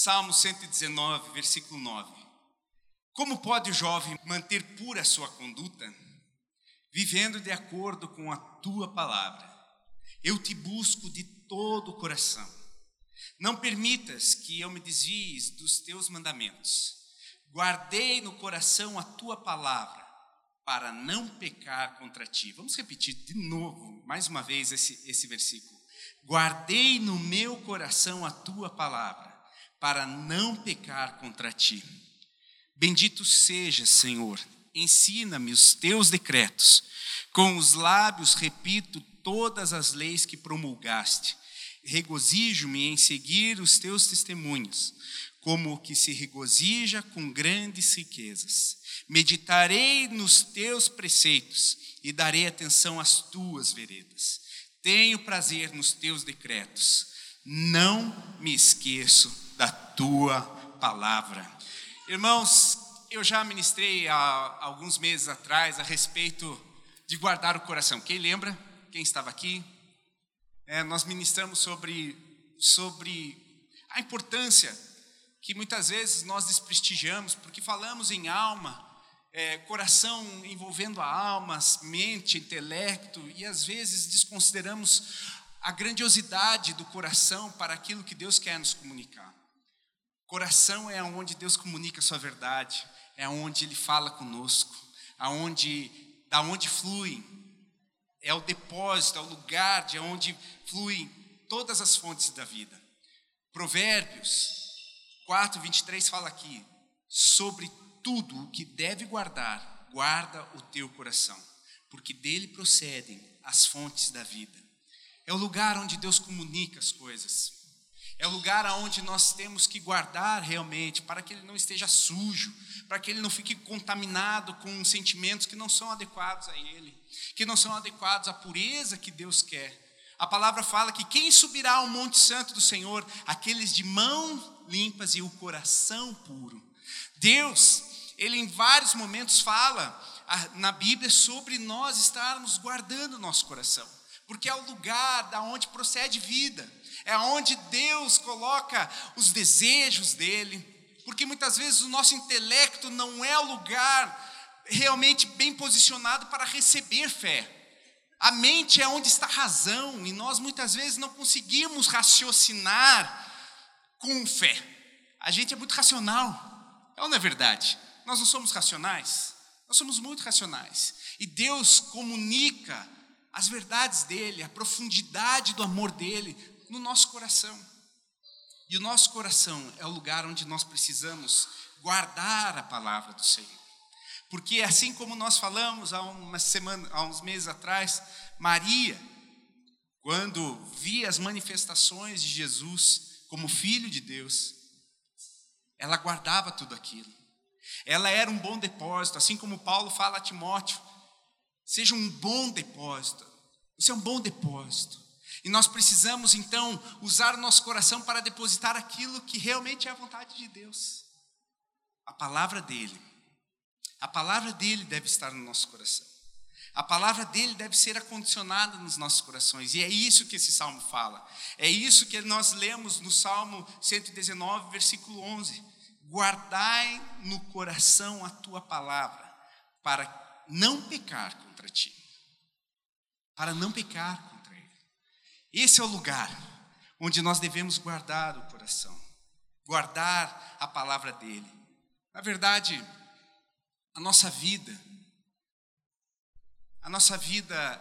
Salmo 119, versículo 9. Como pode o jovem manter pura sua conduta? Vivendo de acordo com a tua palavra. Eu te busco de todo o coração. Não permitas que eu me desvie dos teus mandamentos. Guardei no coração a tua palavra para não pecar contra ti. Vamos repetir de novo, mais uma vez, esse, esse versículo. Guardei no meu coração a tua palavra para não pecar contra ti. Bendito seja, Senhor, ensina-me os teus decretos. Com os lábios repito todas as leis que promulgaste. Regozijo-me em seguir os teus testemunhos, como o que se regozija com grandes riquezas. Meditarei nos teus preceitos e darei atenção às tuas veredas. Tenho prazer nos teus decretos. Não me esqueço da tua palavra. Irmãos, eu já ministrei há alguns meses atrás a respeito de guardar o coração. Quem lembra? Quem estava aqui? É, nós ministramos sobre, sobre a importância que muitas vezes nós desprestigiamos, porque falamos em alma, é, coração envolvendo a alma, mente, intelecto, e às vezes desconsideramos a grandiosidade do coração para aquilo que Deus quer nos comunicar. Coração é onde Deus comunica a sua verdade, é onde Ele fala conosco, aonde, da onde flui, é o depósito, é o lugar de onde fluem todas as fontes da vida. Provérbios 4, 23 fala aqui, sobre tudo o que deve guardar, guarda o teu coração, porque dele procedem as fontes da vida. É o lugar onde Deus comunica as coisas. É o lugar onde nós temos que guardar realmente, para que ele não esteja sujo, para que ele não fique contaminado com sentimentos que não são adequados a ele, que não são adequados à pureza que Deus quer. A palavra fala que quem subirá ao Monte Santo do Senhor? Aqueles de mãos limpas e o coração puro. Deus, ele em vários momentos fala na Bíblia sobre nós estarmos guardando o nosso coração, porque é o lugar da onde procede vida, é onde Deus coloca os desejos dele, porque muitas vezes o nosso intelecto não é o lugar realmente bem posicionado para receber fé. A mente é onde está a razão, e nós muitas vezes não conseguimos raciocinar com fé. A gente é muito racional, é ou não é verdade? Nós não somos racionais, nós somos muito racionais. E Deus comunica as verdades dele, a profundidade do amor dele no nosso coração. E o nosso coração é o lugar onde nós precisamos guardar a palavra do Senhor. Porque assim como nós falamos há uma semana, há uns meses atrás, Maria, quando via as manifestações de Jesus como filho de Deus, ela guardava tudo aquilo. Ela era um bom depósito, assim como Paulo fala a Timóteo, seja um bom depósito. Você é um bom depósito. E nós precisamos então usar o nosso coração para depositar aquilo que realmente é a vontade de Deus. A palavra dele. A palavra dele deve estar no nosso coração. A palavra dele deve ser acondicionada nos nossos corações. E é isso que esse salmo fala. É isso que nós lemos no Salmo 119, versículo 11. Guardai no coração a tua palavra, para não pecar contra ti. Para não pecar contra. Esse é o lugar onde nós devemos guardar o coração. Guardar a palavra dele. Na verdade, a nossa vida, a nossa vida,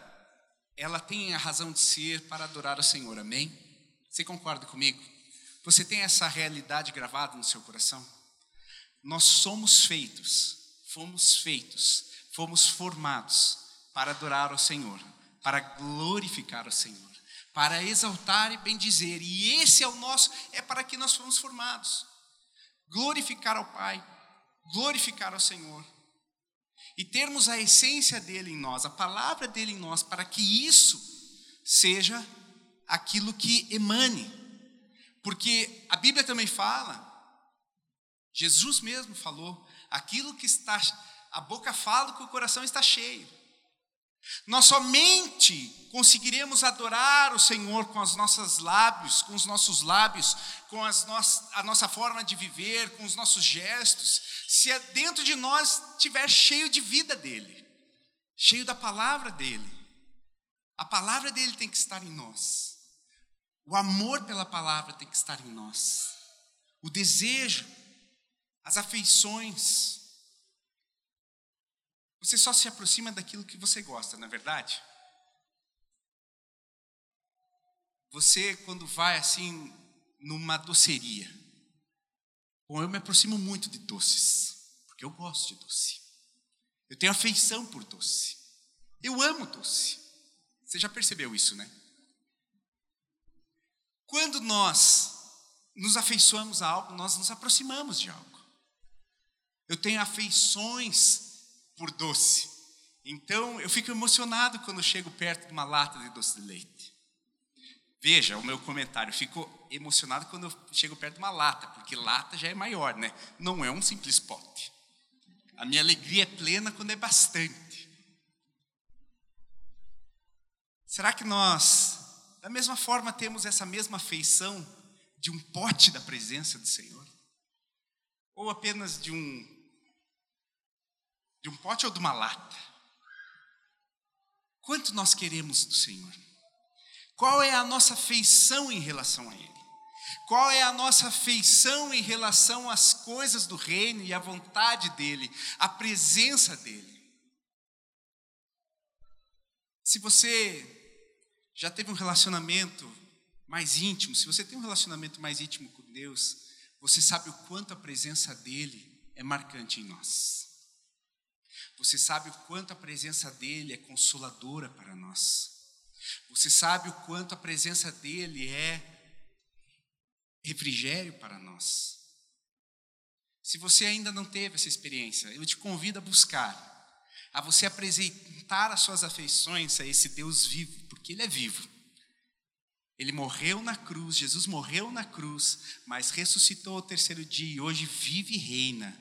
ela tem a razão de ser para adorar o Senhor, amém? Você concorda comigo? Você tem essa realidade gravada no seu coração? Nós somos feitos, fomos feitos, fomos formados para adorar o Senhor, para glorificar o Senhor, para exaltar e bendizer. E esse é o nosso, é para que nós fomos formados. Glorificar ao Pai, glorificar ao Senhor e termos a essência dele em nós, a palavra dele em nós, para que isso seja aquilo que emane. Porque a Bíblia também fala, Jesus mesmo falou, aquilo que está, a boca fala que o coração está cheio. Nós somente conseguiremos adorar o Senhor com os nossos lábios, com os nossos lábios, com a nossa forma de viver, com os nossos gestos, se é dentro de nós estiver cheio de vida dele, cheio da palavra dele. A palavra dele tem que estar em nós. O amor pela palavra tem que estar em nós. O desejo, as afeições. Você só se aproxima daquilo que você gosta, não é verdade? Você, quando vai assim, numa doceria, bom, eu me aproximo muito de doces, porque eu gosto de doce. Eu tenho afeição por doce. Eu amo doce. Você já percebeu isso, né? Quando nós nos afeiçoamos a algo, nós nos aproximamos de algo. Eu tenho afeições por doce. Então, eu fico emocionado quando chego perto de uma lata de doce de leite. Veja o meu comentário, fico emocionado quando eu chego perto de uma lata, porque lata já é maior, né? Não é um simples pote. A minha alegria é plena quando é bastante. Será que nós, da mesma forma, temos essa mesma afeição de um pote da presença do Senhor? Ou apenas de um de um pote ou de uma lata? Quanto nós queremos do Senhor? Qual é a nossa feição em relação a Ele? Qual é a nossa feição em relação às coisas do reino e à vontade dEle, à presença dEle? Se você já teve um relacionamento mais íntimo, se você tem um relacionamento mais íntimo com Deus, você sabe o quanto a presença dEle é marcante em nós. Você sabe o quanto a presença dEle é consoladora para nós. Você sabe o quanto a presença dele é refrigério para nós. Se você ainda não teve essa experiência, eu te convido a buscar, a você apresentar as suas afeições a esse Deus vivo, porque Ele é vivo. Ele morreu na cruz, Jesus morreu na cruz, mas ressuscitou ao terceiro dia e hoje vive e reina.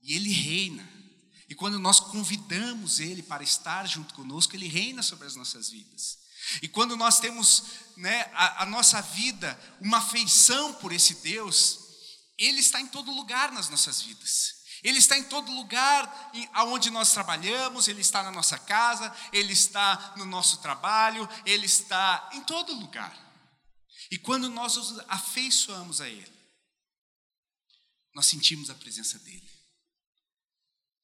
E Ele reina. E quando nós convidamos Ele para estar junto conosco, Ele reina sobre as nossas vidas. E quando nós temos né, a, a nossa vida, uma afeição por esse Deus, Ele está em todo lugar nas nossas vidas. Ele está em todo lugar aonde nós trabalhamos, Ele está na nossa casa, Ele está no nosso trabalho, Ele está em todo lugar. E quando nós nos afeiçoamos a Ele, nós sentimos a presença dEle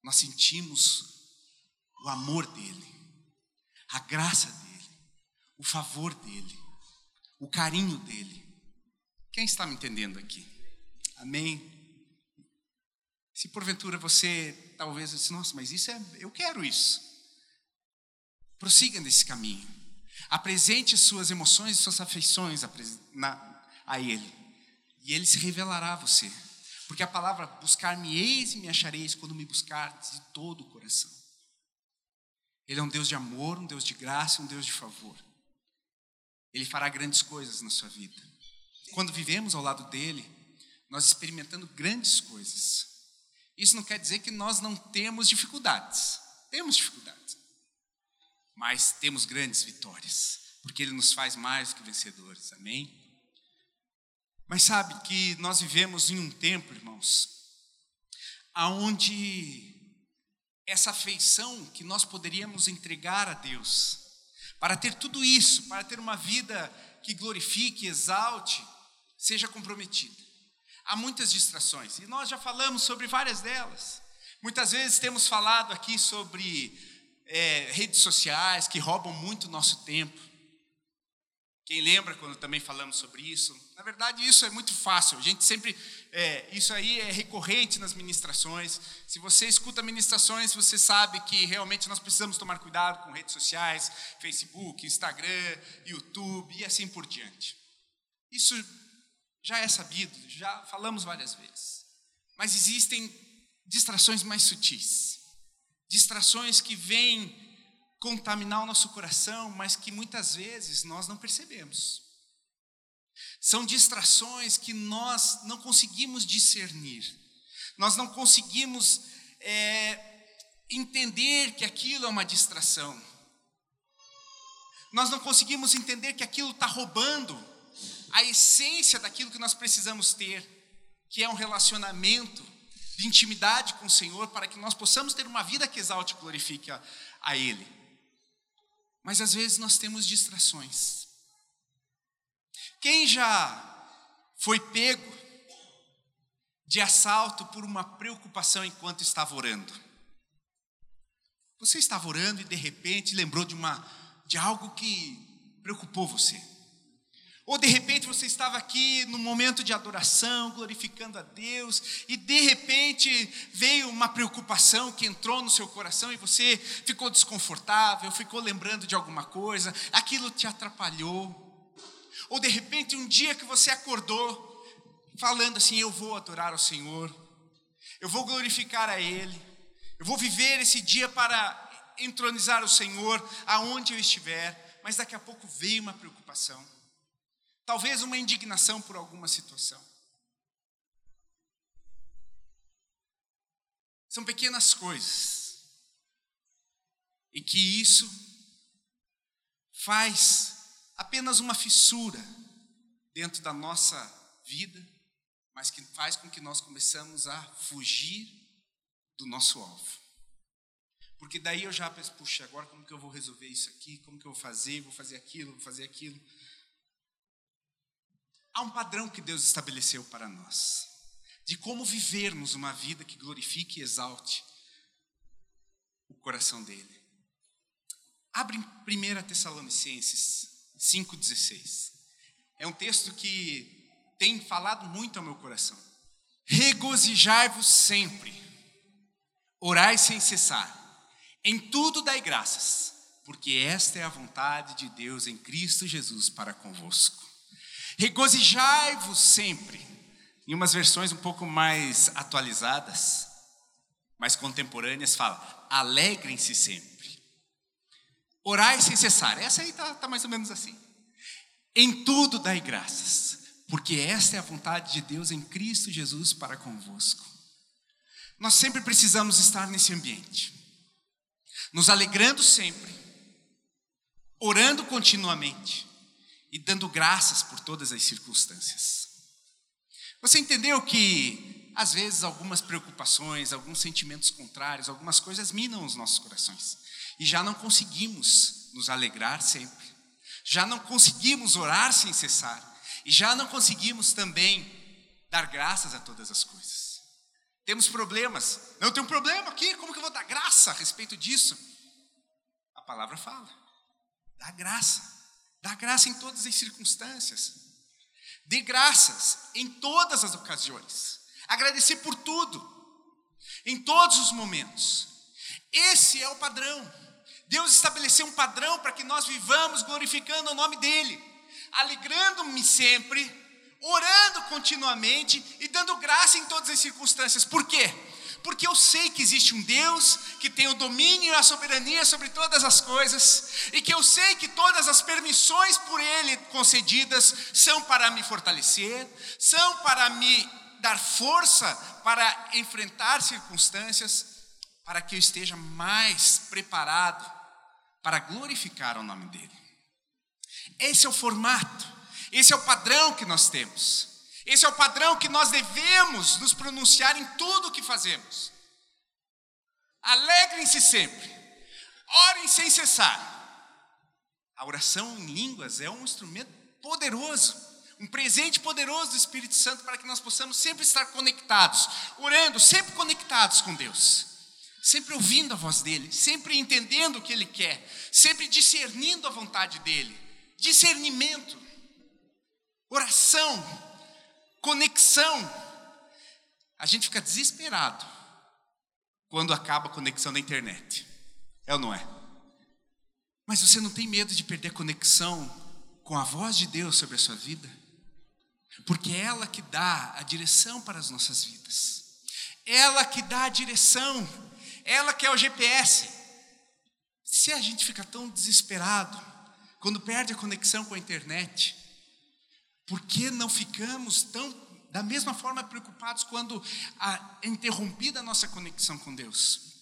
nós sentimos o amor dele, a graça dele, o favor dele, o carinho dele. Quem está me entendendo aqui? Amém? Se porventura você talvez disse, nossa, mas isso é, eu quero isso. Prossiga nesse caminho. Apresente suas emoções e suas afeições a, na, a Ele. E Ele se revelará a você. Porque a palavra buscar-me-eis e me achareis quando me buscardes de todo o coração. Ele é um Deus de amor, um Deus de graça, um Deus de favor. Ele fará grandes coisas na sua vida. Quando vivemos ao lado dele, nós experimentando grandes coisas. Isso não quer dizer que nós não temos dificuldades. Temos dificuldades. Mas temos grandes vitórias, porque ele nos faz mais do que vencedores. Amém? Mas sabe que nós vivemos em um tempo, irmãos, aonde essa afeição que nós poderíamos entregar a Deus, para ter tudo isso, para ter uma vida que glorifique, exalte, seja comprometida. Há muitas distrações, e nós já falamos sobre várias delas. Muitas vezes temos falado aqui sobre é, redes sociais que roubam muito nosso tempo. Quem lembra quando também falamos sobre isso? Na verdade, isso é muito fácil. A gente sempre, é, isso aí é recorrente nas ministrações. Se você escuta ministrações, você sabe que realmente nós precisamos tomar cuidado com redes sociais, Facebook, Instagram, YouTube e assim por diante. Isso já é sabido, já falamos várias vezes. Mas existem distrações mais sutis, distrações que vêm contaminar o nosso coração, mas que muitas vezes nós não percebemos. São distrações que nós não conseguimos discernir, nós não conseguimos é, entender que aquilo é uma distração. Nós não conseguimos entender que aquilo está roubando a essência daquilo que nós precisamos ter, que é um relacionamento de intimidade com o Senhor, para que nós possamos ter uma vida que exalte e glorifique a, a Ele. Mas às vezes nós temos distrações. Quem já foi pego de assalto por uma preocupação enquanto estava orando? Você estava orando e de repente lembrou de uma de algo que preocupou você. Ou de repente você estava aqui no momento de adoração, glorificando a Deus, e de repente veio uma preocupação que entrou no seu coração e você ficou desconfortável, ficou lembrando de alguma coisa, aquilo te atrapalhou. Ou de repente um dia que você acordou falando assim: Eu vou adorar ao Senhor, eu vou glorificar a Ele, eu vou viver esse dia para entronizar o Senhor aonde eu estiver, mas daqui a pouco veio uma preocupação, talvez uma indignação por alguma situação. São pequenas coisas, e que isso faz apenas uma fissura dentro da nossa vida, mas que faz com que nós começamos a fugir do nosso alvo. Porque daí eu já penso, puxa, agora como que eu vou resolver isso aqui? Como que eu vou fazer? Vou fazer aquilo, vou fazer aquilo. Há um padrão que Deus estabeleceu para nós, de como vivermos uma vida que glorifique e exalte o coração dele. Abre em 1 Tessalonicenses 5,16. É um texto que tem falado muito ao meu coração. Regozijai-vos sempre, orai sem cessar em tudo dai graças, porque esta é a vontade de Deus em Cristo Jesus para convosco. Regozijai-vos sempre. Em umas versões um pouco mais atualizadas, mais contemporâneas, fala: alegrem-se sempre. Orai sem cessar. Essa aí está tá mais ou menos assim. Em tudo dai graças, porque esta é a vontade de Deus em Cristo Jesus para convosco. Nós sempre precisamos estar nesse ambiente nos alegrando sempre, orando continuamente e dando graças por todas as circunstâncias. Você entendeu que, às vezes, algumas preocupações, alguns sentimentos contrários, algumas coisas minam os nossos corações e já não conseguimos nos alegrar sempre, já não conseguimos orar sem cessar e já não conseguimos também dar graças a todas as coisas. Temos problemas. Não tem um problema aqui, como que eu vou dar graça a respeito disso? A palavra fala. Dá graça. Dá graça em todas as circunstâncias. Dê graças em todas as ocasiões. Agradecer por tudo. Em todos os momentos. Esse é o padrão. Deus estabeleceu um padrão para que nós vivamos glorificando o nome dEle, alegrando-me sempre orando continuamente e dando graça em todas as circunstâncias. Por quê? Porque eu sei que existe um Deus que tem o domínio e a soberania sobre todas as coisas, e que eu sei que todas as permissões por Ele concedidas são para me fortalecer, são para me dar força para enfrentar circunstâncias, para que eu esteja mais preparado para glorificar o nome dEle. Esse é o formato esse é o padrão que nós temos. Esse é o padrão que nós devemos nos pronunciar em tudo o que fazemos. Alegrem-se sempre, orem sem cessar. A oração em línguas é um instrumento poderoso, um presente poderoso do Espírito Santo para que nós possamos sempre estar conectados, orando, sempre conectados com Deus, sempre ouvindo a voz dEle, sempre entendendo o que Ele quer, sempre discernindo a vontade dEle. Discernimento oração, conexão. A gente fica desesperado quando acaba a conexão da internet. É ou não é? Mas você não tem medo de perder conexão com a voz de Deus sobre a sua vida? Porque é ela que dá a direção para as nossas vidas. Ela que dá a direção. Ela que é o GPS. Se a gente fica tão desesperado quando perde a conexão com a internet, por que não ficamos tão da mesma forma preocupados quando é interrompida a nossa conexão com Deus?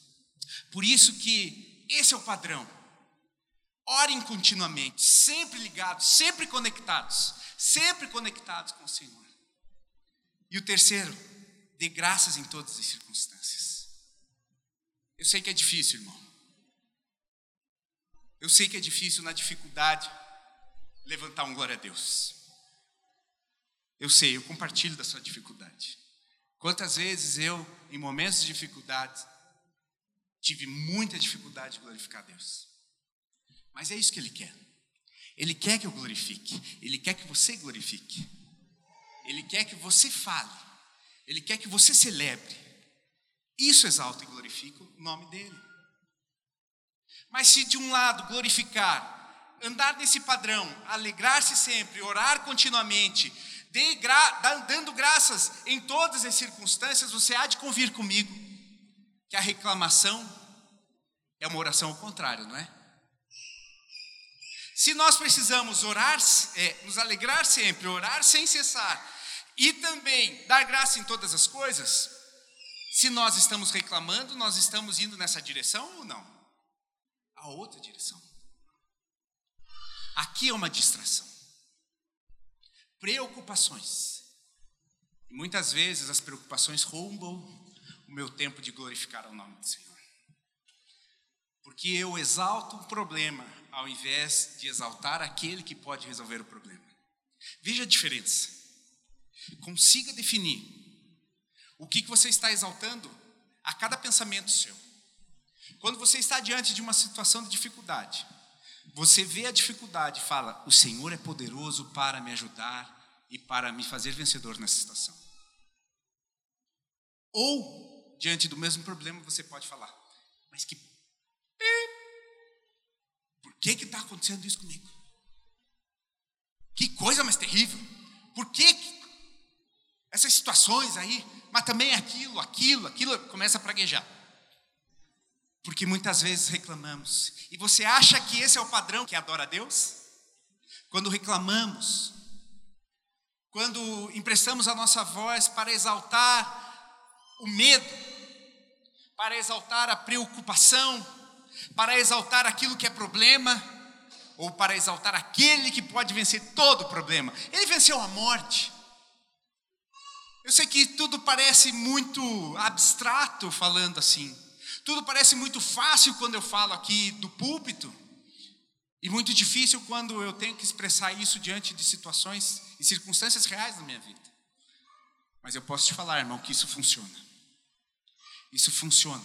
Por isso que esse é o padrão. Orem continuamente, sempre ligados, sempre conectados, sempre conectados com o Senhor. E o terceiro, dê graças em todas as circunstâncias. Eu sei que é difícil, irmão. Eu sei que é difícil na dificuldade levantar um glória a Deus. Eu sei, eu compartilho da sua dificuldade. Quantas vezes eu, em momentos de dificuldade, tive muita dificuldade de glorificar a Deus. Mas é isso que Ele quer. Ele quer que eu glorifique. Ele quer que você glorifique. Ele quer que você fale. Ele quer que você celebre. Isso exalta e glorifica o nome dEle. Mas se de um lado glorificar, andar nesse padrão, alegrar-se sempre, orar continuamente, gra dando graças em todas as circunstâncias, você há de convir comigo que a reclamação é uma oração ao contrário, não é? Se nós precisamos orar, é, nos alegrar sempre, orar sem cessar, e também dar graça em todas as coisas, se nós estamos reclamando, nós estamos indo nessa direção ou não? A outra direção. Aqui é uma distração. Preocupações. E muitas vezes as preocupações roubam o meu tempo de glorificar o nome do Senhor. Porque eu exalto o problema ao invés de exaltar aquele que pode resolver o problema. Veja a diferença. Consiga definir o que, que você está exaltando a cada pensamento seu. Quando você está diante de uma situação de dificuldade, você vê a dificuldade e fala: O Senhor é poderoso para me ajudar e para me fazer vencedor nessa situação. Ou, diante do mesmo problema, você pode falar: Mas que. Por que está acontecendo isso comigo? Que coisa mais terrível! Por que essas situações aí, mas também aquilo, aquilo, aquilo, começa a praguejar. Porque muitas vezes reclamamos. E você acha que esse é o padrão que adora a Deus? Quando reclamamos, quando emprestamos a nossa voz para exaltar o medo, para exaltar a preocupação, para exaltar aquilo que é problema, ou para exaltar aquele que pode vencer todo problema. Ele venceu a morte. Eu sei que tudo parece muito abstrato falando assim. Tudo parece muito fácil quando eu falo aqui do púlpito, e muito difícil quando eu tenho que expressar isso diante de situações e circunstâncias reais da minha vida. Mas eu posso te falar, irmão, que isso funciona. Isso funciona.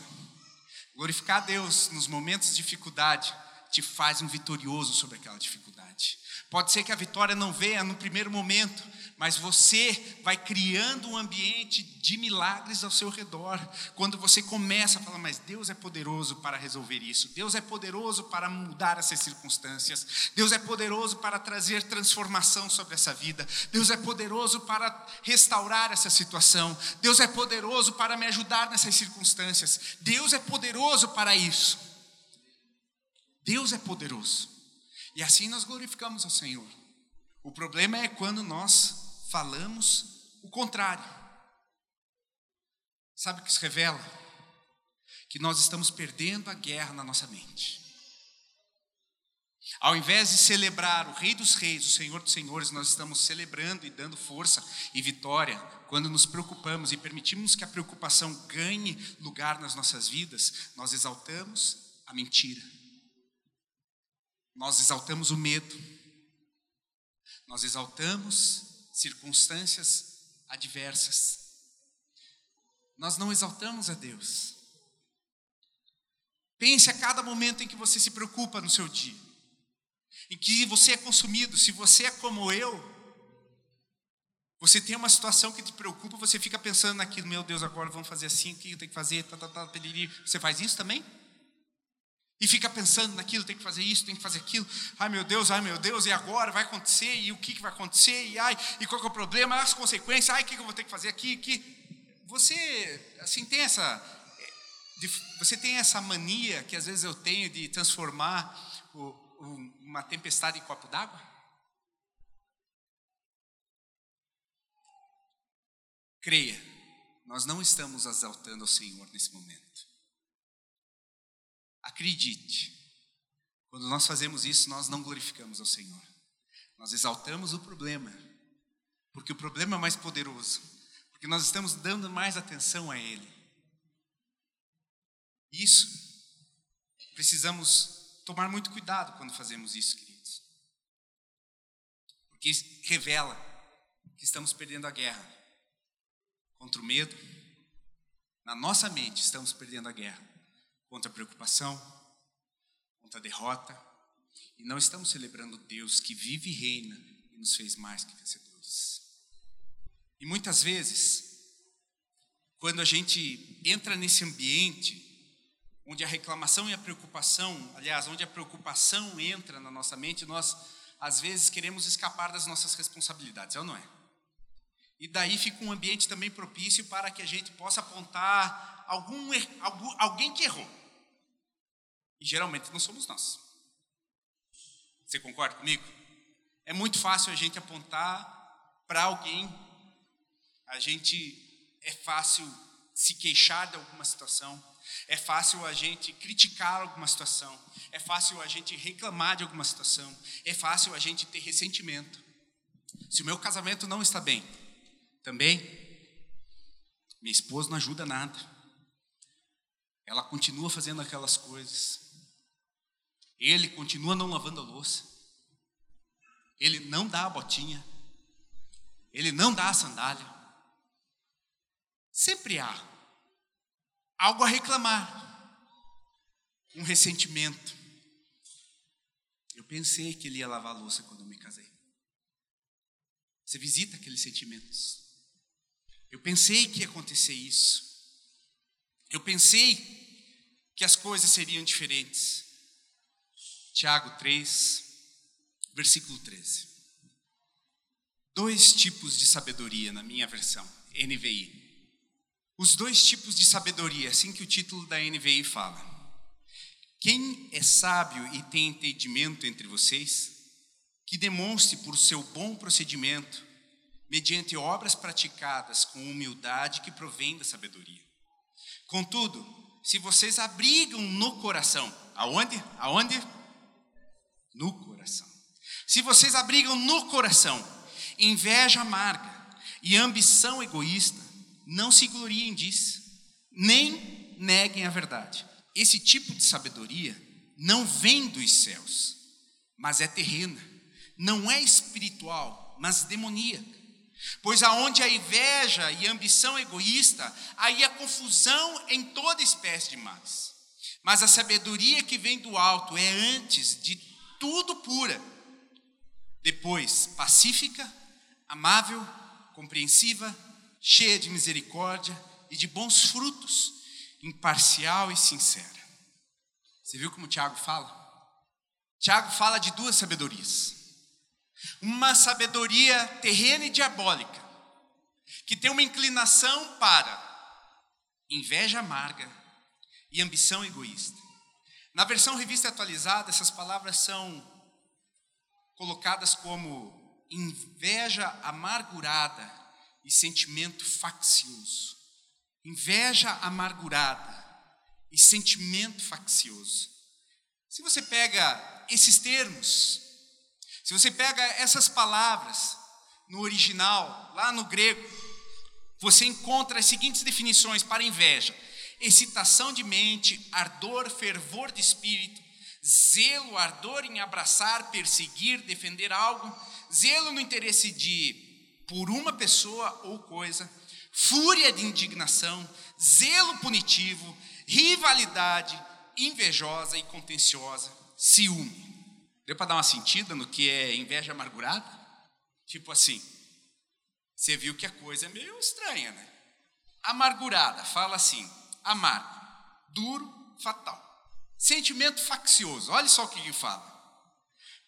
Glorificar a Deus nos momentos de dificuldade te faz um vitorioso sobre aquela dificuldade. Pode ser que a vitória não venha no primeiro momento, mas você vai criando um ambiente de milagres ao seu redor. Quando você começa a falar, mas Deus é poderoso para resolver isso, Deus é poderoso para mudar essas circunstâncias, Deus é poderoso para trazer transformação sobre essa vida, Deus é poderoso para restaurar essa situação, Deus é poderoso para me ajudar nessas circunstâncias, Deus é poderoso para isso. Deus é poderoso. E assim nós glorificamos ao Senhor. O problema é quando nós falamos o contrário. Sabe o que isso revela? Que nós estamos perdendo a guerra na nossa mente. Ao invés de celebrar o Rei dos Reis, o Senhor dos Senhores, nós estamos celebrando e dando força e vitória quando nos preocupamos e permitimos que a preocupação ganhe lugar nas nossas vidas, nós exaltamos a mentira, nós exaltamos o medo, nós exaltamos circunstâncias adversas. Nós não exaltamos a Deus. Pense a cada momento em que você se preocupa no seu dia, em que você é consumido. Se você é como eu, você tem uma situação que te preocupa, você fica pensando naquilo, meu Deus, agora vamos fazer assim, o que eu tenho que fazer? Tá, tá, tá, você faz isso também? E fica pensando naquilo, tem que fazer isso, tem que fazer aquilo. Ai meu Deus, ai meu Deus, e agora vai acontecer? E o que, que vai acontecer? E ai, e qual é o problema? As consequências? Ai, o que, que eu vou ter que fazer aqui? Que você assim tem essa você tem essa mania que às vezes eu tenho de transformar o, o, uma tempestade em copo d'água? Creia, nós não estamos exaltando o Senhor nesse momento. Acredite, Quando nós fazemos isso, nós não glorificamos ao Senhor. Nós exaltamos o problema, porque o problema é mais poderoso, porque nós estamos dando mais atenção a ele. Isso, precisamos tomar muito cuidado quando fazemos isso, queridos, porque revela que estamos perdendo a guerra contra o medo. Na nossa mente, estamos perdendo a guerra contra a preocupação, contra a derrota, e não estamos celebrando Deus que vive e reina e nos fez mais que vencedores. E muitas vezes, quando a gente entra nesse ambiente onde a reclamação e a preocupação, aliás, onde a preocupação entra na nossa mente, nós às vezes queremos escapar das nossas responsabilidades, é ou não é? E daí fica um ambiente também propício para que a gente possa apontar algum, algum alguém que errou. E geralmente não somos nós. Você concorda comigo? É muito fácil a gente apontar para alguém, a gente é fácil se queixar de alguma situação, é fácil a gente criticar alguma situação, é fácil a gente reclamar de alguma situação, é fácil a gente ter ressentimento. Se o meu casamento não está bem, também, minha esposa não ajuda nada. Ela continua fazendo aquelas coisas. Ele continua não lavando a louça. Ele não dá a botinha. Ele não dá a sandália. Sempre há algo a reclamar. Um ressentimento. Eu pensei que ele ia lavar a louça quando eu me casei. Você visita aqueles sentimentos. Eu pensei que ia acontecer isso. Eu pensei que as coisas seriam diferentes. Tiago 3, versículo 13. Dois tipos de sabedoria na minha versão, NVI. Os dois tipos de sabedoria, assim que o título da NVI fala. Quem é sábio e tem entendimento entre vocês, que demonstre por seu bom procedimento mediante obras praticadas com humildade que provém da sabedoria. Contudo, se vocês abrigam no coração, aonde? Aonde? No coração. Se vocês abrigam no coração inveja amarga e ambição egoísta, não se gloriem disso, nem neguem a verdade. Esse tipo de sabedoria não vem dos céus, mas é terrena, não é espiritual, mas demoníaca. Pois aonde há inveja e ambição egoísta, aí há confusão em toda espécie de males. Mas a sabedoria que vem do alto é antes de tudo pura, depois pacífica, amável, compreensiva, cheia de misericórdia e de bons frutos, imparcial e sincera. Você viu como Tiago fala? Tiago fala de duas sabedorias uma sabedoria terrena e diabólica, que tem uma inclinação para inveja amarga e ambição egoísta. Na versão revista atualizada, essas palavras são colocadas como inveja amargurada e sentimento faccioso. Inveja amargurada e sentimento faccioso. Se você pega esses termos se você pega essas palavras no original, lá no grego, você encontra as seguintes definições para inveja: excitação de mente, ardor, fervor de espírito, zelo, ardor em abraçar, perseguir, defender algo, zelo no interesse de por uma pessoa ou coisa, fúria de indignação, zelo punitivo, rivalidade invejosa e contenciosa, ciúme. Deu para dar uma sentida no que é inveja amargurada? Tipo assim, você viu que a coisa é meio estranha, né? Amargurada, fala assim, amargo, duro, fatal. Sentimento faccioso, olha só o que ele fala.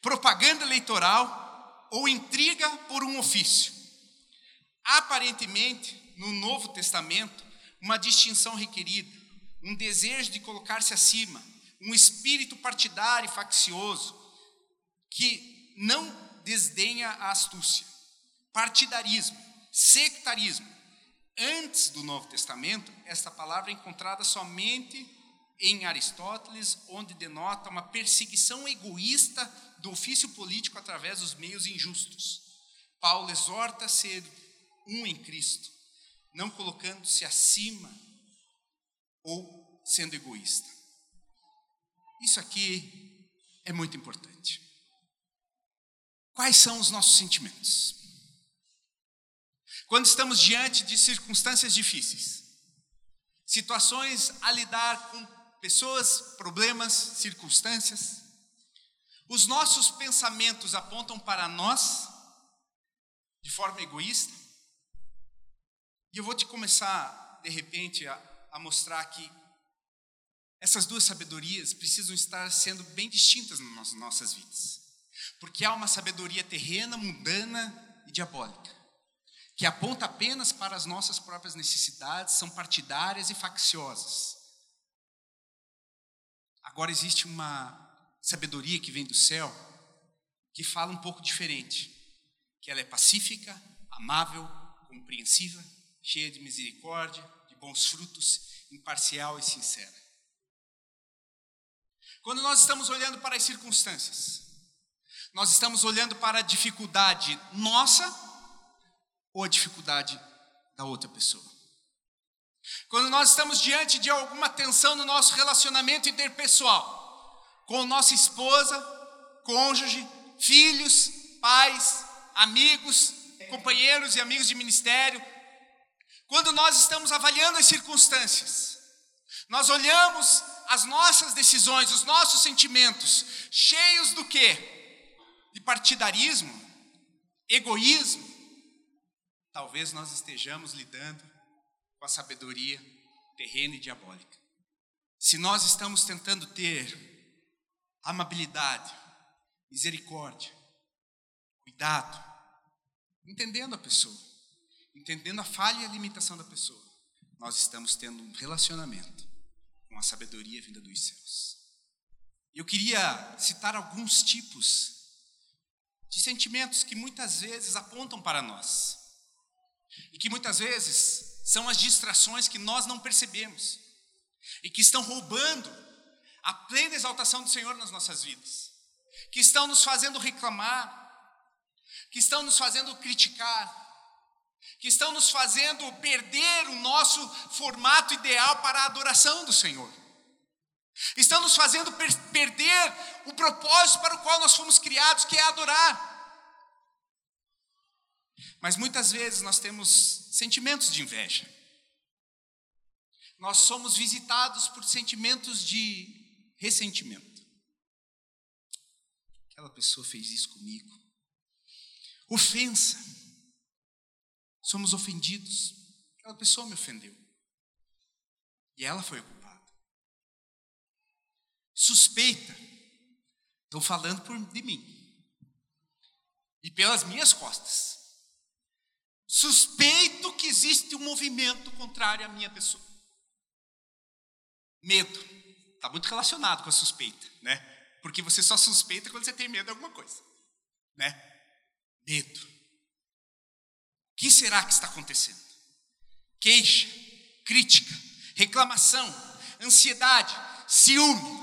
Propaganda eleitoral ou intriga por um ofício. Aparentemente, no Novo Testamento, uma distinção requerida, um desejo de colocar-se acima, um espírito partidário e faccioso, que não desdenha a astúcia, partidarismo, sectarismo. Antes do Novo Testamento, esta palavra é encontrada somente em Aristóteles, onde denota uma perseguição egoísta do ofício político através dos meios injustos. Paulo exorta a ser um em Cristo, não colocando-se acima ou sendo egoísta. Isso aqui é muito importante. Quais são os nossos sentimentos? Quando estamos diante de circunstâncias difíceis, situações a lidar com pessoas, problemas, circunstâncias, os nossos pensamentos apontam para nós de forma egoísta? E eu vou te começar, de repente, a, a mostrar que essas duas sabedorias precisam estar sendo bem distintas nas nossas vidas. Porque há uma sabedoria terrena, mundana e diabólica, que aponta apenas para as nossas próprias necessidades, são partidárias e facciosas. Agora existe uma sabedoria que vem do céu que fala um pouco diferente, que ela é pacífica, amável, compreensiva, cheia de misericórdia, de bons frutos, imparcial e sincera. Quando nós estamos olhando para as circunstâncias, nós estamos olhando para a dificuldade nossa ou a dificuldade da outra pessoa. Quando nós estamos diante de alguma tensão no nosso relacionamento interpessoal, com nossa esposa, cônjuge, filhos, pais, amigos, companheiros e amigos de ministério, quando nós estamos avaliando as circunstâncias, nós olhamos as nossas decisões, os nossos sentimentos, cheios do quê? De partidarismo, egoísmo. Talvez nós estejamos lidando com a sabedoria terrena e diabólica. Se nós estamos tentando ter amabilidade, misericórdia, cuidado, entendendo a pessoa, entendendo a falha e a limitação da pessoa, nós estamos tendo um relacionamento com a sabedoria vinda dos céus. Eu queria citar alguns tipos de sentimentos que muitas vezes apontam para nós e que muitas vezes são as distrações que nós não percebemos e que estão roubando a plena exaltação do Senhor nas nossas vidas, que estão nos fazendo reclamar, que estão nos fazendo criticar, que estão nos fazendo perder o nosso formato ideal para a adoração do Senhor. Estão nos fazendo per perder o propósito para o qual nós fomos criados, que é adorar. Mas muitas vezes nós temos sentimentos de inveja. Nós somos visitados por sentimentos de ressentimento. Aquela pessoa fez isso comigo. Ofensa somos ofendidos. Aquela pessoa me ofendeu. E ela foi culpada. Suspeita. Estão falando por, de mim. E pelas minhas costas. Suspeito que existe um movimento contrário à minha pessoa. Medo. Está muito relacionado com a suspeita, né? Porque você só suspeita quando você tem medo de alguma coisa, né? Medo que será que está acontecendo? Queixa, crítica, reclamação, ansiedade, ciúme.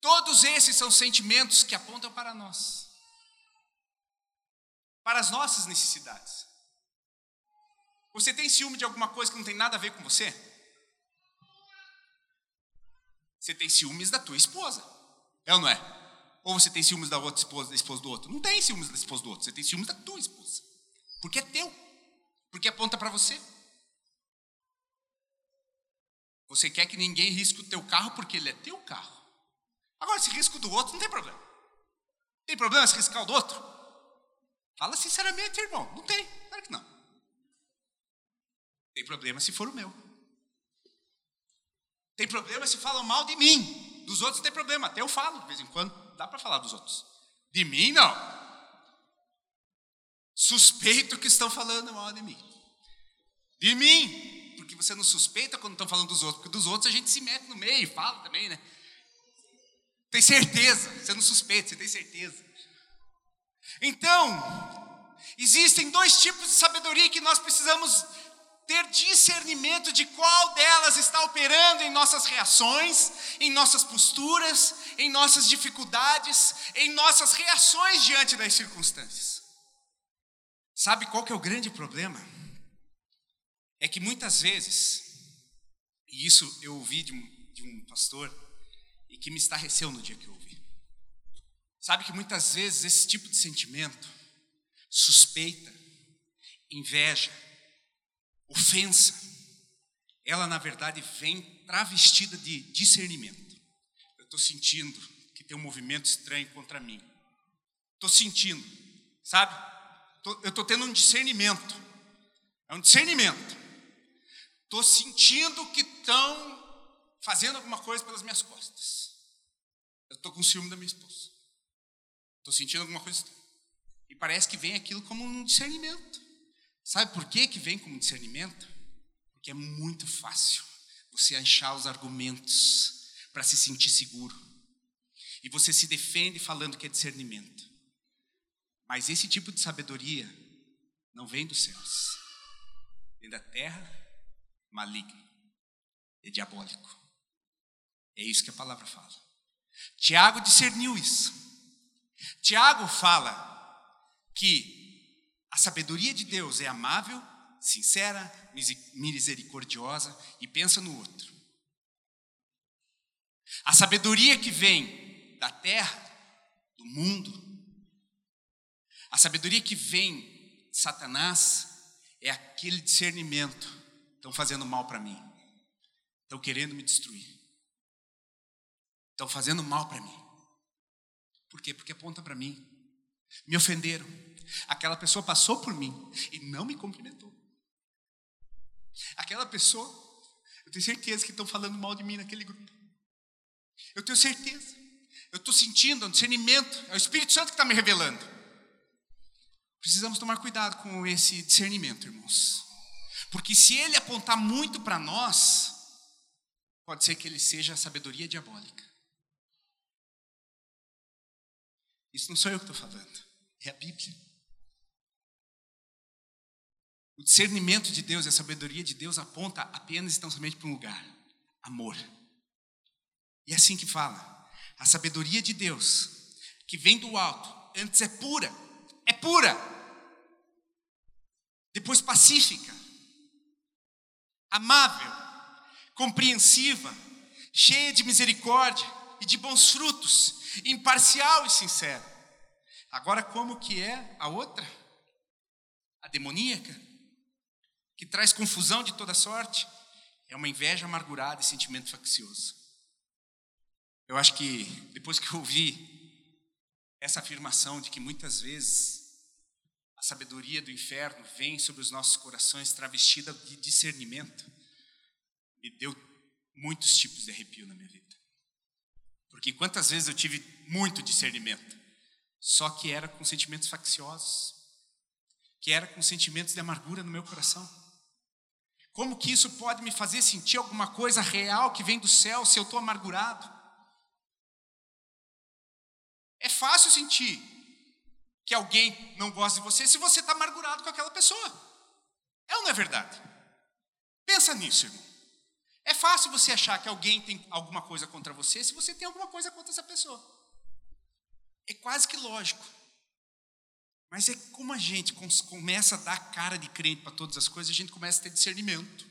Todos esses são sentimentos que apontam para nós, para as nossas necessidades. Você tem ciúme de alguma coisa que não tem nada a ver com você? Você tem ciúmes da tua esposa, é ou não é? Ou você tem ciúmes da outra esposa, da esposa do outro? Não tem ciúmes da esposa do outro, você tem ciúmes da tua esposa. Porque é teu. Porque aponta para você. Você quer que ninguém risque o teu carro porque ele é teu carro. Agora, se risco do outro, não tem problema. Tem problema se riscar o do outro? Fala sinceramente, irmão. Não tem. Claro que não. Tem problema se for o meu. Tem problema se falam mal de mim. Dos outros tem problema. Até eu falo de vez em quando. Dá para falar dos outros. De mim, não. Suspeito que estão falando mal de mim. De mim. Porque você não suspeita quando estão falando dos outros, porque dos outros a gente se mete no meio e fala também, né? Tem certeza, você não suspeita, você tem certeza. Então, existem dois tipos de sabedoria que nós precisamos ter discernimento de qual delas está operando em nossas reações, em nossas posturas, em nossas dificuldades, em nossas reações diante das circunstâncias. Sabe qual que é o grande problema? É que muitas vezes, e isso eu ouvi de um, de um pastor, e que me estarreceu no dia que eu ouvi. Sabe que muitas vezes esse tipo de sentimento, suspeita, inveja, ofensa, ela na verdade vem travestida de discernimento. Eu estou sentindo que tem um movimento estranho contra mim. Estou sentindo, sabe? eu estou tendo um discernimento. É um discernimento. Estou sentindo que estão fazendo alguma coisa pelas minhas costas. Eu estou com ciúme da minha esposa. Estou sentindo alguma coisa. E parece que vem aquilo como um discernimento. Sabe por que, que vem como discernimento? Porque é muito fácil você achar os argumentos para se sentir seguro. E você se defende falando que é discernimento. Mas esse tipo de sabedoria não vem dos céus, vem da terra maligna, é diabólico. É isso que a palavra fala. Tiago discerniu isso. Tiago fala que a sabedoria de Deus é amável, sincera, misericordiosa e pensa no outro. A sabedoria que vem da terra, do mundo, a sabedoria que vem de Satanás é aquele discernimento. Estão fazendo mal para mim, estão querendo me destruir, estão fazendo mal para mim. Por quê? Porque aponta para mim, me ofenderam, Aquela pessoa passou por mim e não me cumprimentou. Aquela pessoa, eu tenho certeza que estão falando mal de mim naquele grupo. Eu tenho certeza. Eu estou sentindo é um discernimento, é o Espírito Santo que está me revelando. Precisamos tomar cuidado com esse discernimento, irmãos. Porque se ele apontar muito para nós, pode ser que ele seja a sabedoria diabólica. Isso não sou eu que estou falando, é a Bíblia. O discernimento de Deus e a sabedoria de Deus aponta apenas e tão somente para um lugar: amor. E é assim que fala. A sabedoria de Deus, que vem do alto, antes é pura, é pura. Depois pacífica, amável, compreensiva, cheia de misericórdia e de bons frutos, imparcial e sincera. Agora, como que é a outra? A demoníaca? que traz confusão de toda sorte, é uma inveja amargurada e sentimento faccioso. Eu acho que depois que eu ouvi essa afirmação de que muitas vezes a sabedoria do inferno vem sobre os nossos corações travestida de discernimento, me deu muitos tipos de arrepio na minha vida. Porque quantas vezes eu tive muito discernimento, só que era com sentimentos facciosos, que era com sentimentos de amargura no meu coração. Como que isso pode me fazer sentir alguma coisa real que vem do céu se eu estou amargurado? É fácil sentir que alguém não gosta de você se você está amargurado com aquela pessoa. É ou não é verdade? Pensa nisso, irmão. É fácil você achar que alguém tem alguma coisa contra você se você tem alguma coisa contra essa pessoa. É quase que lógico. Mas é como a gente começa a dar cara de crente para todas as coisas, a gente começa a ter discernimento.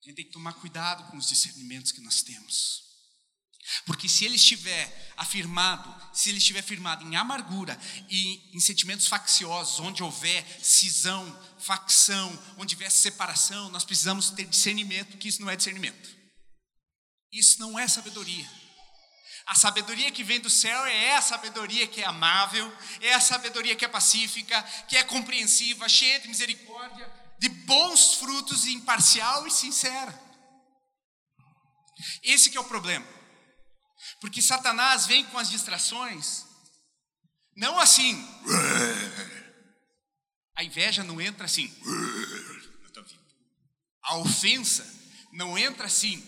A gente tem que tomar cuidado com os discernimentos que nós temos. Porque se ele estiver afirmado, se ele estiver firmado em amargura e em sentimentos facciosos, onde houver cisão, facção, onde houver separação, nós precisamos ter discernimento, que isso não é discernimento. Isso não é sabedoria. A sabedoria que vem do céu é a sabedoria que é amável, é a sabedoria que é pacífica, que é compreensiva, cheia de misericórdia, de bons frutos, imparcial e sincera. Esse que é o problema. Porque Satanás vem com as distrações, não assim. A inveja não entra assim. A ofensa não entra assim.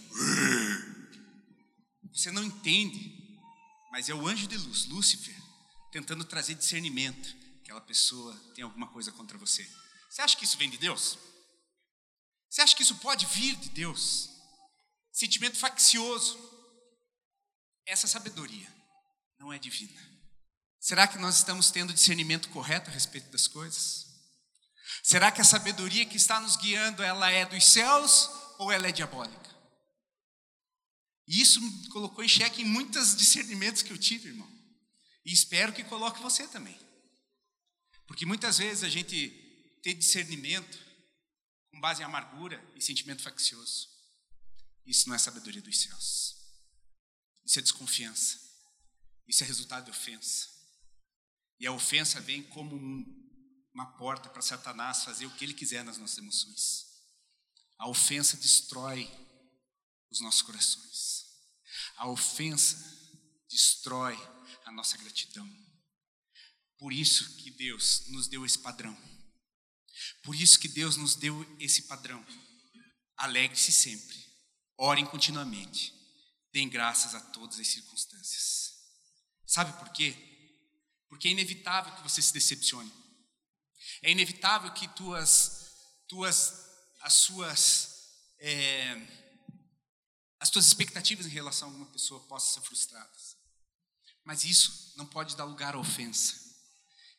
Você não entende, mas é o anjo de luz, Lúcifer, tentando trazer discernimento. Aquela pessoa tem alguma coisa contra você. Você acha que isso vem de Deus? Você acha que isso pode vir de Deus? Sentimento faccioso. Essa sabedoria não é divina. Será que nós estamos tendo discernimento correto a respeito das coisas? Será que a sabedoria que está nos guiando, ela é dos céus ou ela é diabólica? E isso me colocou em xeque em muitos discernimentos que eu tive, irmão. E espero que coloque você também. Porque muitas vezes a gente tem discernimento com base em amargura e sentimento faccioso. Isso não é sabedoria dos céus. Isso é desconfiança. Isso é resultado de ofensa. E a ofensa vem como um, uma porta para Satanás fazer o que ele quiser nas nossas emoções. A ofensa destrói os nossos corações. A ofensa destrói a nossa gratidão. Por isso que Deus nos deu esse padrão. Por isso que Deus nos deu esse padrão. Alegre-se sempre. Orem continuamente. Deem graças a todas as circunstâncias. Sabe por quê? Porque é inevitável que você se decepcione. É inevitável que tuas, tuas, as suas, é, as tuas expectativas em relação a alguma pessoa possam ser frustradas. Mas isso não pode dar lugar à ofensa.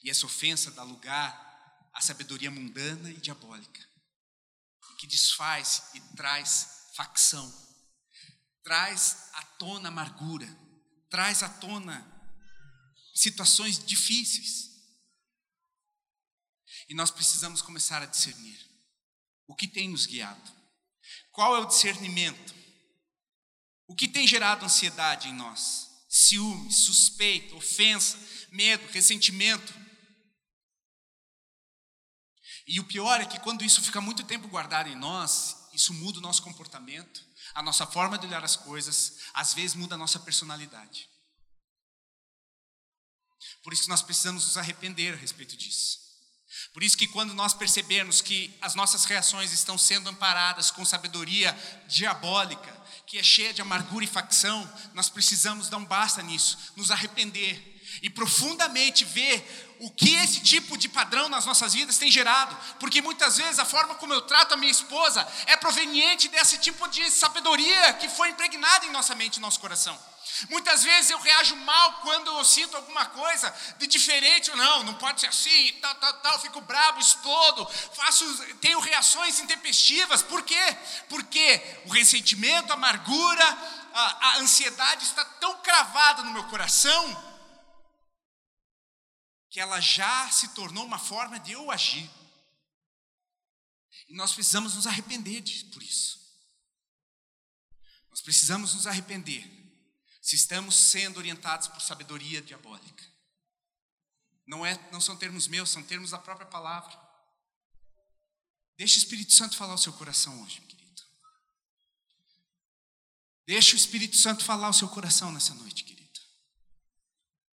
E essa ofensa dá lugar à sabedoria mundana e diabólica, que desfaz e traz facção, traz à tona amargura, traz à tona situações difíceis. E nós precisamos começar a discernir o que tem nos guiado. Qual é o discernimento? O que tem gerado ansiedade em nós? Ciúme, suspeita, ofensa, medo, ressentimento. E o pior é que quando isso fica muito tempo guardado em nós, isso muda o nosso comportamento, a nossa forma de olhar as coisas, às vezes muda a nossa personalidade. Por isso nós precisamos nos arrepender a respeito disso. Por isso que quando nós percebermos que as nossas reações estão sendo amparadas com sabedoria diabólica, que é cheia de amargura e facção, nós precisamos dar um basta nisso, nos arrepender e profundamente ver o que esse tipo de padrão nas nossas vidas tem gerado, porque muitas vezes a forma como eu trato a minha esposa é proveniente desse tipo de sabedoria que foi impregnada em nossa mente e nosso coração. Muitas vezes eu reajo mal quando eu sinto alguma coisa de diferente, não, não pode ser assim, tal, tal, tal, fico bravo, explodo, faço, tenho reações intempestivas. Por quê? Porque o ressentimento, a amargura, a, a ansiedade está tão cravada no meu coração que ela já se tornou uma forma de eu agir. E nós precisamos nos arrepender de, por isso. Nós precisamos nos arrepender se estamos sendo orientados por sabedoria diabólica. Não, é, não são termos meus, são termos da própria palavra. Deixa o Espírito Santo falar o seu coração hoje, querido. Deixa o Espírito Santo falar o seu coração nessa noite, querido.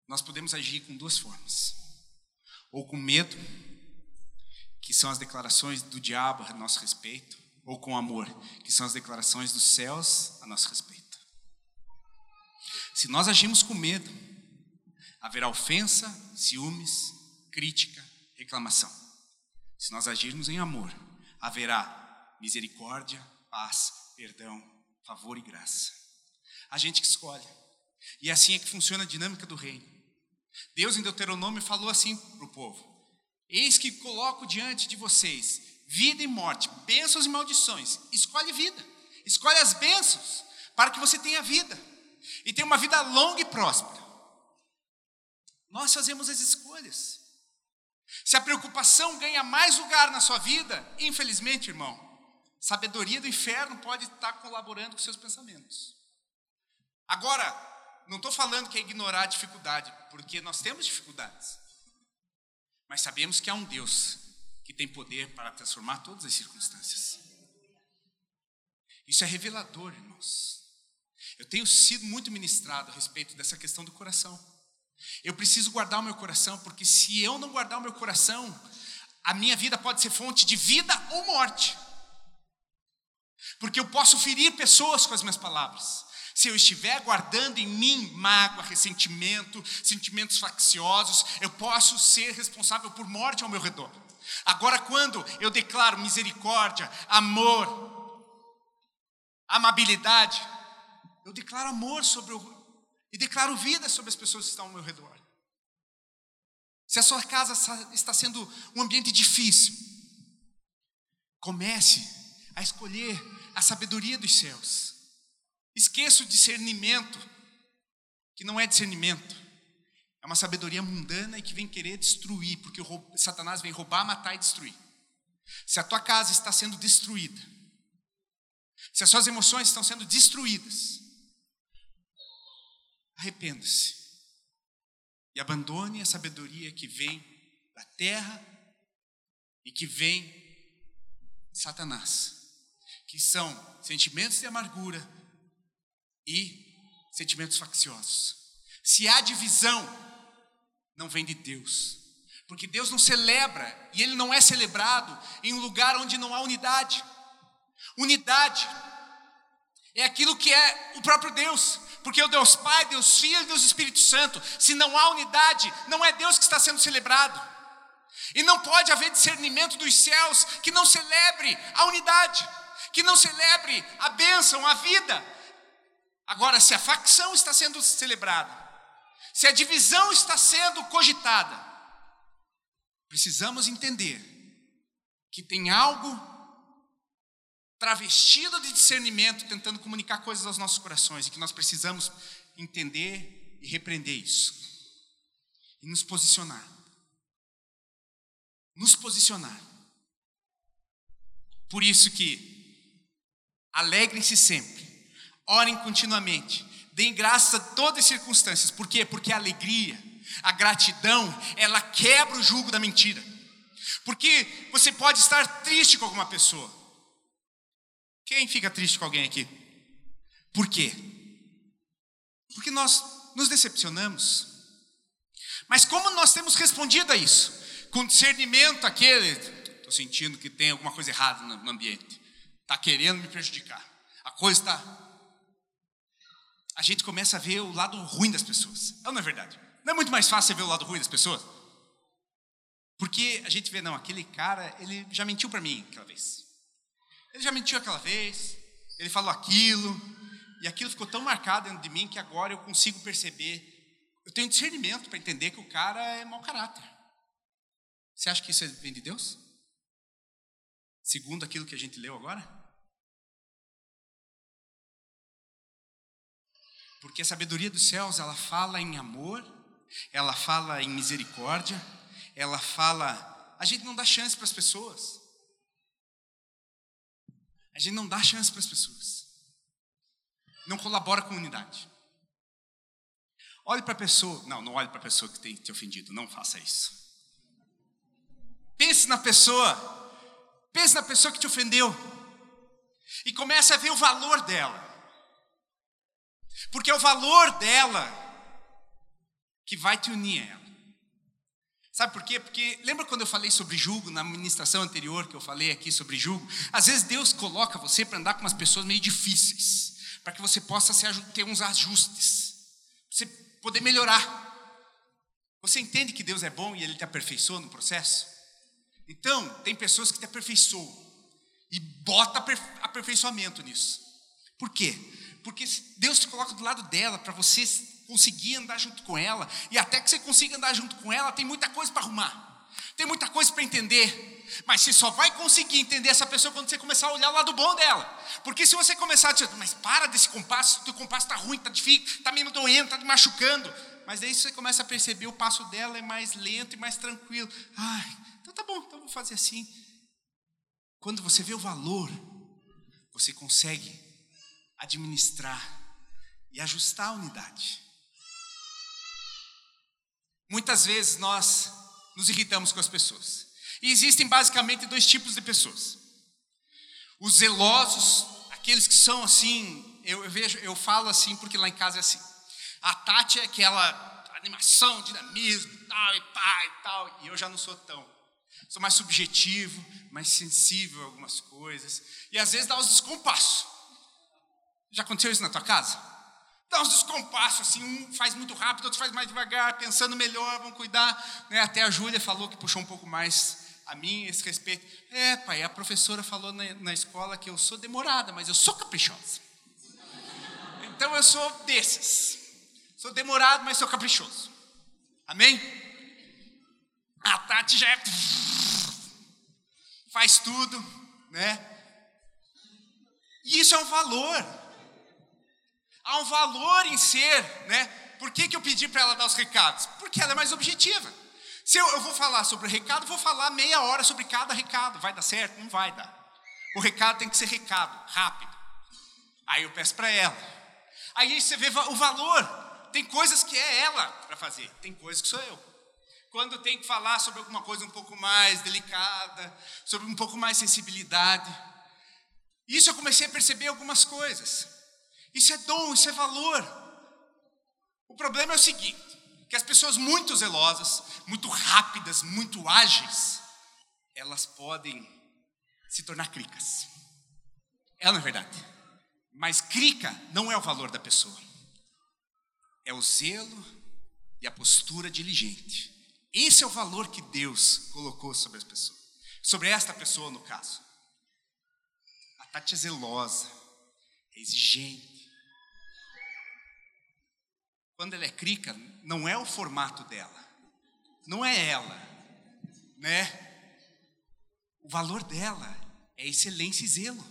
Nós podemos agir com duas formas ou com medo, que são as declarações do diabo a nosso respeito, ou com amor, que são as declarações dos céus a nosso respeito. Se nós agimos com medo, haverá ofensa, ciúmes, crítica, reclamação. Se nós agirmos em amor, haverá misericórdia, paz, perdão, favor e graça. A gente que escolhe. E assim é que funciona a dinâmica do reino. Deus em Deuteronômio falou assim para o povo: Eis que coloco diante de vocês vida e morte, bênçãos e maldições. Escolhe vida, escolhe as bênçãos, para que você tenha vida e tenha uma vida longa e próspera. Nós fazemos as escolhas. Se a preocupação ganha mais lugar na sua vida, infelizmente, irmão, sabedoria do inferno pode estar colaborando com seus pensamentos. Agora, não estou falando que é ignorar a dificuldade, porque nós temos dificuldades. Mas sabemos que há um Deus que tem poder para transformar todas as circunstâncias. Isso é revelador, irmãos. Eu tenho sido muito ministrado a respeito dessa questão do coração. Eu preciso guardar o meu coração, porque se eu não guardar o meu coração, a minha vida pode ser fonte de vida ou morte. Porque eu posso ferir pessoas com as minhas palavras. Se eu estiver guardando em mim mágoa, ressentimento, sentimentos facciosos, eu posso ser responsável por morte ao meu redor. Agora, quando eu declaro misericórdia, amor, amabilidade, eu declaro amor sobre o e declaro vida sobre as pessoas que estão ao meu redor. Se a sua casa está sendo um ambiente difícil, comece a escolher a sabedoria dos céus. Esqueça o discernimento, que não é discernimento, é uma sabedoria mundana e que vem querer destruir, porque Satanás vem roubar, matar e destruir. Se a tua casa está sendo destruída, se as suas emoções estão sendo destruídas, arrependa-se e abandone a sabedoria que vem da terra e que vem de Satanás, que são sentimentos de amargura e sentimentos facciosos. Se há divisão, não vem de Deus, porque Deus não celebra e Ele não é celebrado em um lugar onde não há unidade. Unidade é aquilo que é o próprio Deus. Porque o Deus Pai, Deus Filho Deus Espírito Santo, se não há unidade, não é Deus que está sendo celebrado. E não pode haver discernimento dos céus que não celebre a unidade, que não celebre a bênção, a vida. Agora, se a facção está sendo celebrada, se a divisão está sendo cogitada, precisamos entender que tem algo travestido de discernimento, tentando comunicar coisas aos nossos corações e que nós precisamos entender e repreender isso. E nos posicionar. Nos posicionar. Por isso que alegrem-se sempre, orem continuamente, deem graças a todas as circunstâncias. Por quê? Porque a alegria, a gratidão, ela quebra o jugo da mentira. Porque você pode estar triste com alguma pessoa, quem fica triste com alguém aqui? Por quê? Porque nós nos decepcionamos. Mas como nós temos respondido a isso? Com discernimento aquele, estou sentindo que tem alguma coisa errada no ambiente, está querendo me prejudicar. A coisa está. A gente começa a ver o lado ruim das pessoas. É ou não é verdade? Não é muito mais fácil ver o lado ruim das pessoas? Porque a gente vê, não, aquele cara, ele já mentiu para mim aquela vez. Ele já mentiu aquela vez, ele falou aquilo, e aquilo ficou tão marcado dentro de mim que agora eu consigo perceber. Eu tenho discernimento para entender que o cara é mau caráter. Você acha que isso vem de Deus? Segundo aquilo que a gente leu agora? Porque a sabedoria dos céus, ela fala em amor, ela fala em misericórdia, ela fala. A gente não dá chance para as pessoas. A gente não dá chance para as pessoas. Não colabora com a unidade. Olhe para a pessoa. Não, não olhe para a pessoa que tem te ofendido. Não faça isso. Pense na pessoa. Pense na pessoa que te ofendeu. E comece a ver o valor dela. Porque é o valor dela que vai te unir a ela. Sabe por quê? Porque lembra quando eu falei sobre julgo, na ministração anterior que eu falei aqui sobre julgo? Às vezes Deus coloca você para andar com umas pessoas meio difíceis, para que você possa ter uns ajustes, você poder melhorar. Você entende que Deus é bom e Ele te aperfeiçoa no processo? Então, tem pessoas que te aperfeiçoam e bota aperfeiçoamento nisso. Por quê? Porque Deus te coloca do lado dela para você conseguir andar junto com ela, e até que você consiga andar junto com ela, tem muita coisa para arrumar, tem muita coisa para entender. Mas você só vai conseguir entender essa pessoa quando você começar a olhar o lado bom dela. Porque se você começar a dizer, mas para desse compasso, teu compasso está ruim, está difícil, está me doendo, está me machucando. Mas daí você começa a perceber o passo dela é mais lento e mais tranquilo. Ai, então tá bom, então vou fazer assim. Quando você vê o valor, você consegue administrar e ajustar a unidade. Muitas vezes nós nos irritamos com as pessoas. E existem basicamente dois tipos de pessoas. Os zelosos, aqueles que são assim, eu, eu vejo, eu falo assim porque lá em casa é assim. A Tati é aquela animação, dinamismo, tal e pá e tal, e eu já não sou tão. Sou mais subjetivo, mais sensível a algumas coisas, e às vezes dá os descompassos. Já aconteceu isso na tua casa? dá uns descompassos, assim, um faz muito rápido, outro faz mais devagar, pensando melhor, vão cuidar. Né? Até a Júlia falou que puxou um pouco mais a mim esse respeito. É, pai, a professora falou na, na escola que eu sou demorada, mas eu sou caprichosa. Então eu sou desses. Sou demorado, mas sou caprichoso. Amém? A Tati já é... faz tudo, né? E isso é um valor. Há um valor em ser, né? Por que, que eu pedi para ela dar os recados? Porque ela é mais objetiva. Se eu, eu vou falar sobre o recado, vou falar meia hora sobre cada recado. Vai dar certo? Não vai dar. O recado tem que ser recado, rápido. Aí eu peço para ela. Aí você vê o valor. Tem coisas que é ela para fazer, tem coisas que sou eu. Quando tem que falar sobre alguma coisa um pouco mais delicada, sobre um pouco mais sensibilidade. Isso eu comecei a perceber algumas coisas. Isso é dom, isso é valor. O problema é o seguinte: que as pessoas muito zelosas, muito rápidas, muito ágeis, elas podem se tornar cricas. É não é verdade? Mas crica não é o valor da pessoa. É o zelo e a postura diligente. Esse é o valor que Deus colocou sobre as pessoas. Sobre esta pessoa, no caso. A Tati é zelosa, é exigente, quando ela é crica, não é o formato dela, não é ela, né? O valor dela é excelência e zelo.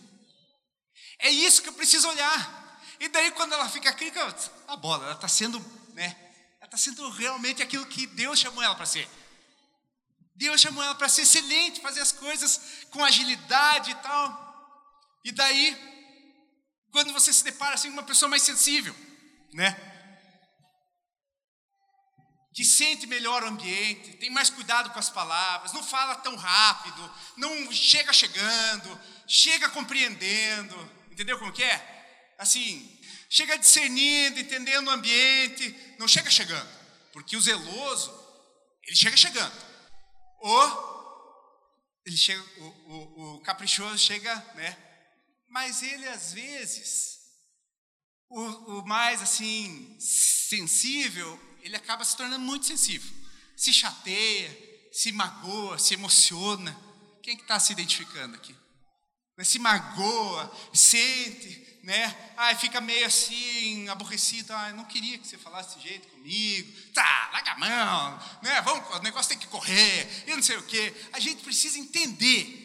É isso que eu preciso olhar. E daí quando ela fica crica, a bola, ela está sendo, né? Ela está sendo realmente aquilo que Deus chamou ela para ser. Deus chamou ela para ser excelente, fazer as coisas com agilidade e tal. E daí, quando você se depara assim com uma pessoa mais sensível, né? Que sente melhor o ambiente, tem mais cuidado com as palavras, não fala tão rápido, não chega chegando, chega compreendendo, entendeu como que é? Assim, chega discernindo, entendendo o ambiente, não chega chegando, porque o zeloso, ele chega chegando, ou ele chega, o, o, o caprichoso chega, né? Mas ele às vezes, o, o mais assim sensível, ele acaba se tornando muito sensível. Se chateia, se magoa, se emociona. Quem é que está se identificando aqui? Se magoa, sente, né? Ai, fica meio assim, aborrecido. Ai, não queria que você falasse desse jeito comigo. Tá, larga a mão, né? Vamos, o negócio tem que correr, e não sei o quê. A gente precisa entender.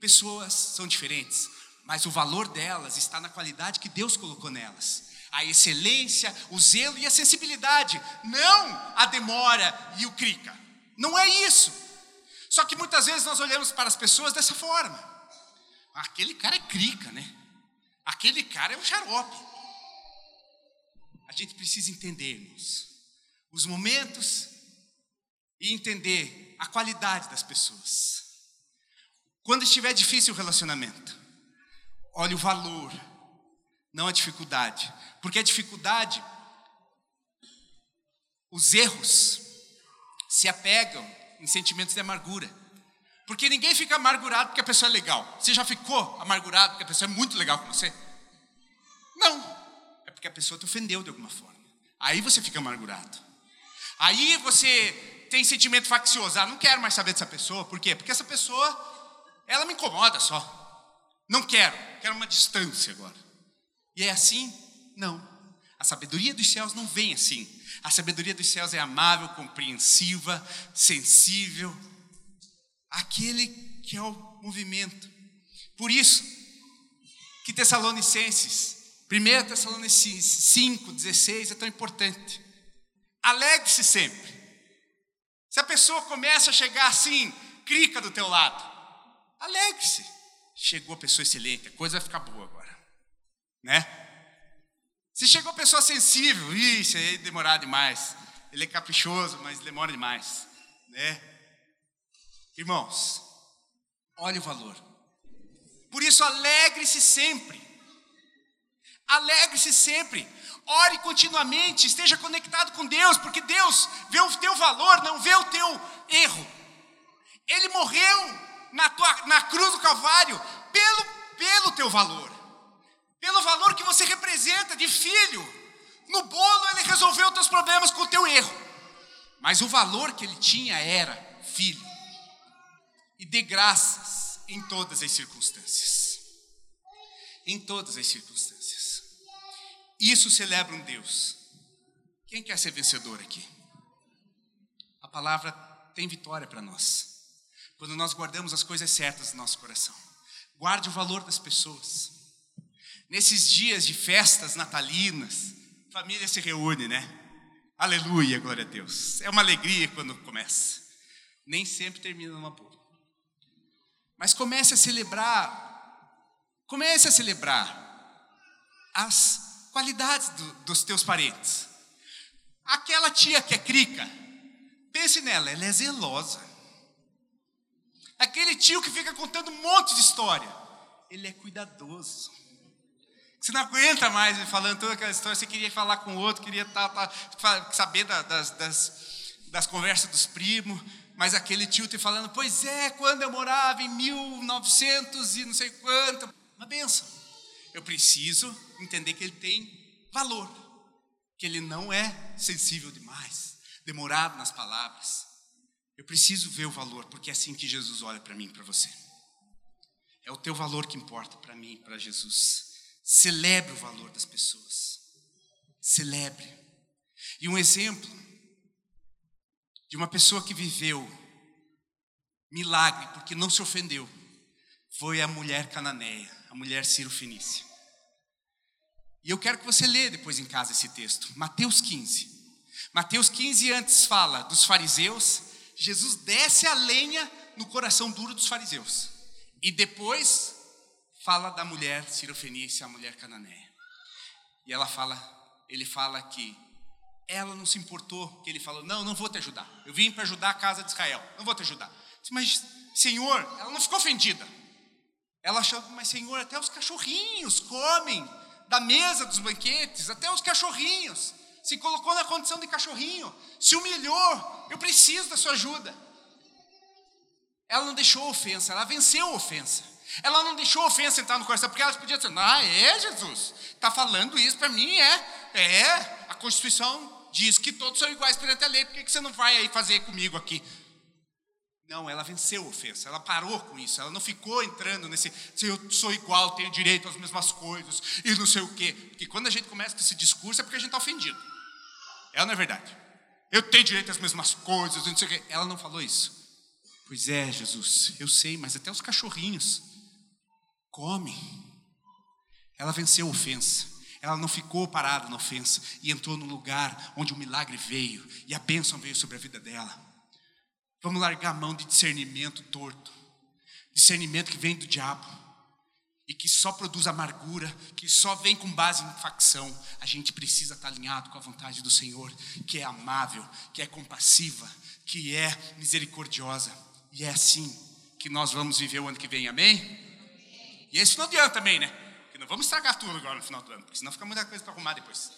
Pessoas são diferentes, mas o valor delas está na qualidade que Deus colocou nelas a excelência, o zelo e a sensibilidade, não a demora e o crica. Não é isso. Só que muitas vezes nós olhamos para as pessoas dessa forma. Aquele cara é crica, né? Aquele cara é um xarope. A gente precisa entendermos os momentos e entender a qualidade das pessoas. Quando estiver difícil o relacionamento, olhe o valor, não a dificuldade. Porque a dificuldade, os erros, se apegam em sentimentos de amargura. Porque ninguém fica amargurado porque a pessoa é legal. Você já ficou amargurado porque a pessoa é muito legal com você? Não. É porque a pessoa te ofendeu de alguma forma. Aí você fica amargurado. Aí você tem sentimento faccioso. Ah, não quero mais saber dessa pessoa. Por quê? Porque essa pessoa, ela me incomoda só. Não quero. Quero uma distância agora. E é assim não. A sabedoria dos céus não vem assim. A sabedoria dos céus é amável, compreensiva, sensível. Aquele que é o movimento. Por isso que Tessalonicenses, 1 Tessalonicenses 5, 16 é tão importante. Alegre-se sempre. Se a pessoa começa a chegar assim, clica do teu lado. Alegre-se. Chegou a pessoa excelente, a coisa vai ficar boa agora. Né? Se chegou pessoa sensível, isso aí demorar demais. Ele é caprichoso, mas demora demais, né? Irmãos, olhe o valor. Por isso alegre-se sempre. Alegre-se sempre. Ore continuamente, esteja conectado com Deus, porque Deus vê o teu valor, não vê o teu erro. Ele morreu na, tua, na cruz do Calvário pelo, pelo teu valor pelo valor que você representa de filho, No bolo ele resolveu teus problemas com o teu erro. Mas o valor que ele tinha era filho. E dê graças em todas as circunstâncias. Em todas as circunstâncias. Isso celebra um Deus. Quem quer ser vencedor aqui? A palavra tem vitória para nós. Quando nós guardamos as coisas certas no nosso coração. Guarde o valor das pessoas. Nesses dias de festas natalinas, família se reúne, né? Aleluia, glória a Deus. É uma alegria quando começa. Nem sempre termina numa boa. Mas comece a celebrar, comece a celebrar as qualidades do, dos teus parentes. Aquela tia que é crica, pense nela, ela é zelosa. Aquele tio que fica contando um monte de história, ele é cuidadoso. Você não aguenta mais falando toda aquela história, você queria falar com o outro, queria saber das, das, das conversas dos primos, mas aquele tio te falando, pois é, quando eu morava em 1900 e não sei quanto, uma benção. Eu preciso entender que ele tem valor, que ele não é sensível demais, demorado nas palavras. Eu preciso ver o valor, porque é assim que Jesus olha para mim, para você. É o teu valor que importa para mim, para Jesus. Celebre o valor das pessoas. Celebre. E um exemplo de uma pessoa que viveu milagre porque não se ofendeu foi a mulher cananeia, a mulher Ciro Fenícia. E eu quero que você leia depois em casa esse texto, Mateus 15. Mateus 15 antes fala dos fariseus, Jesus desce a lenha no coração duro dos fariseus. E depois fala da mulher cirofenícia, a mulher cananeia. E ela fala, ele fala que ela não se importou, que ele falou: "Não, não vou te ajudar. Eu vim para ajudar a casa de Israel. Não vou te ajudar". Mas Senhor, ela não ficou ofendida. Ela achou: "Mas Senhor, até os cachorrinhos comem da mesa dos banquetes, até os cachorrinhos. Se colocou na condição de cachorrinho, se humilhou. Eu preciso da sua ajuda". Ela não deixou a ofensa, ela venceu a ofensa. Ela não deixou a ofensa entrar no coração, porque ela podia dizer, ah, é Jesus, está falando isso para mim, é, é, a Constituição diz que todos são iguais perante a lei, por que, que você não vai aí fazer comigo aqui? Não, ela venceu a ofensa, ela parou com isso, ela não ficou entrando nesse, se eu sou igual, tenho direito às mesmas coisas, e não sei o quê. Porque quando a gente começa com esse discurso é porque a gente está ofendido. Ela não é verdade. Eu tenho direito às mesmas coisas, não sei o quê. Ela não falou isso. Pois é, Jesus, eu sei, mas até os cachorrinhos Come. Ela venceu a ofensa. Ela não ficou parada na ofensa e entrou no lugar onde o milagre veio e a bênção veio sobre a vida dela. Vamos largar a mão de discernimento torto, discernimento que vem do diabo e que só produz amargura, que só vem com base em facção. A gente precisa estar alinhado com a vontade do Senhor, que é amável, que é compassiva, que é misericordiosa. E é assim que nós vamos viver o ano que vem, amém? E esse final de ano também, né? Porque não vamos estragar tudo agora no final do ano, porque senão fica muita coisa para arrumar depois.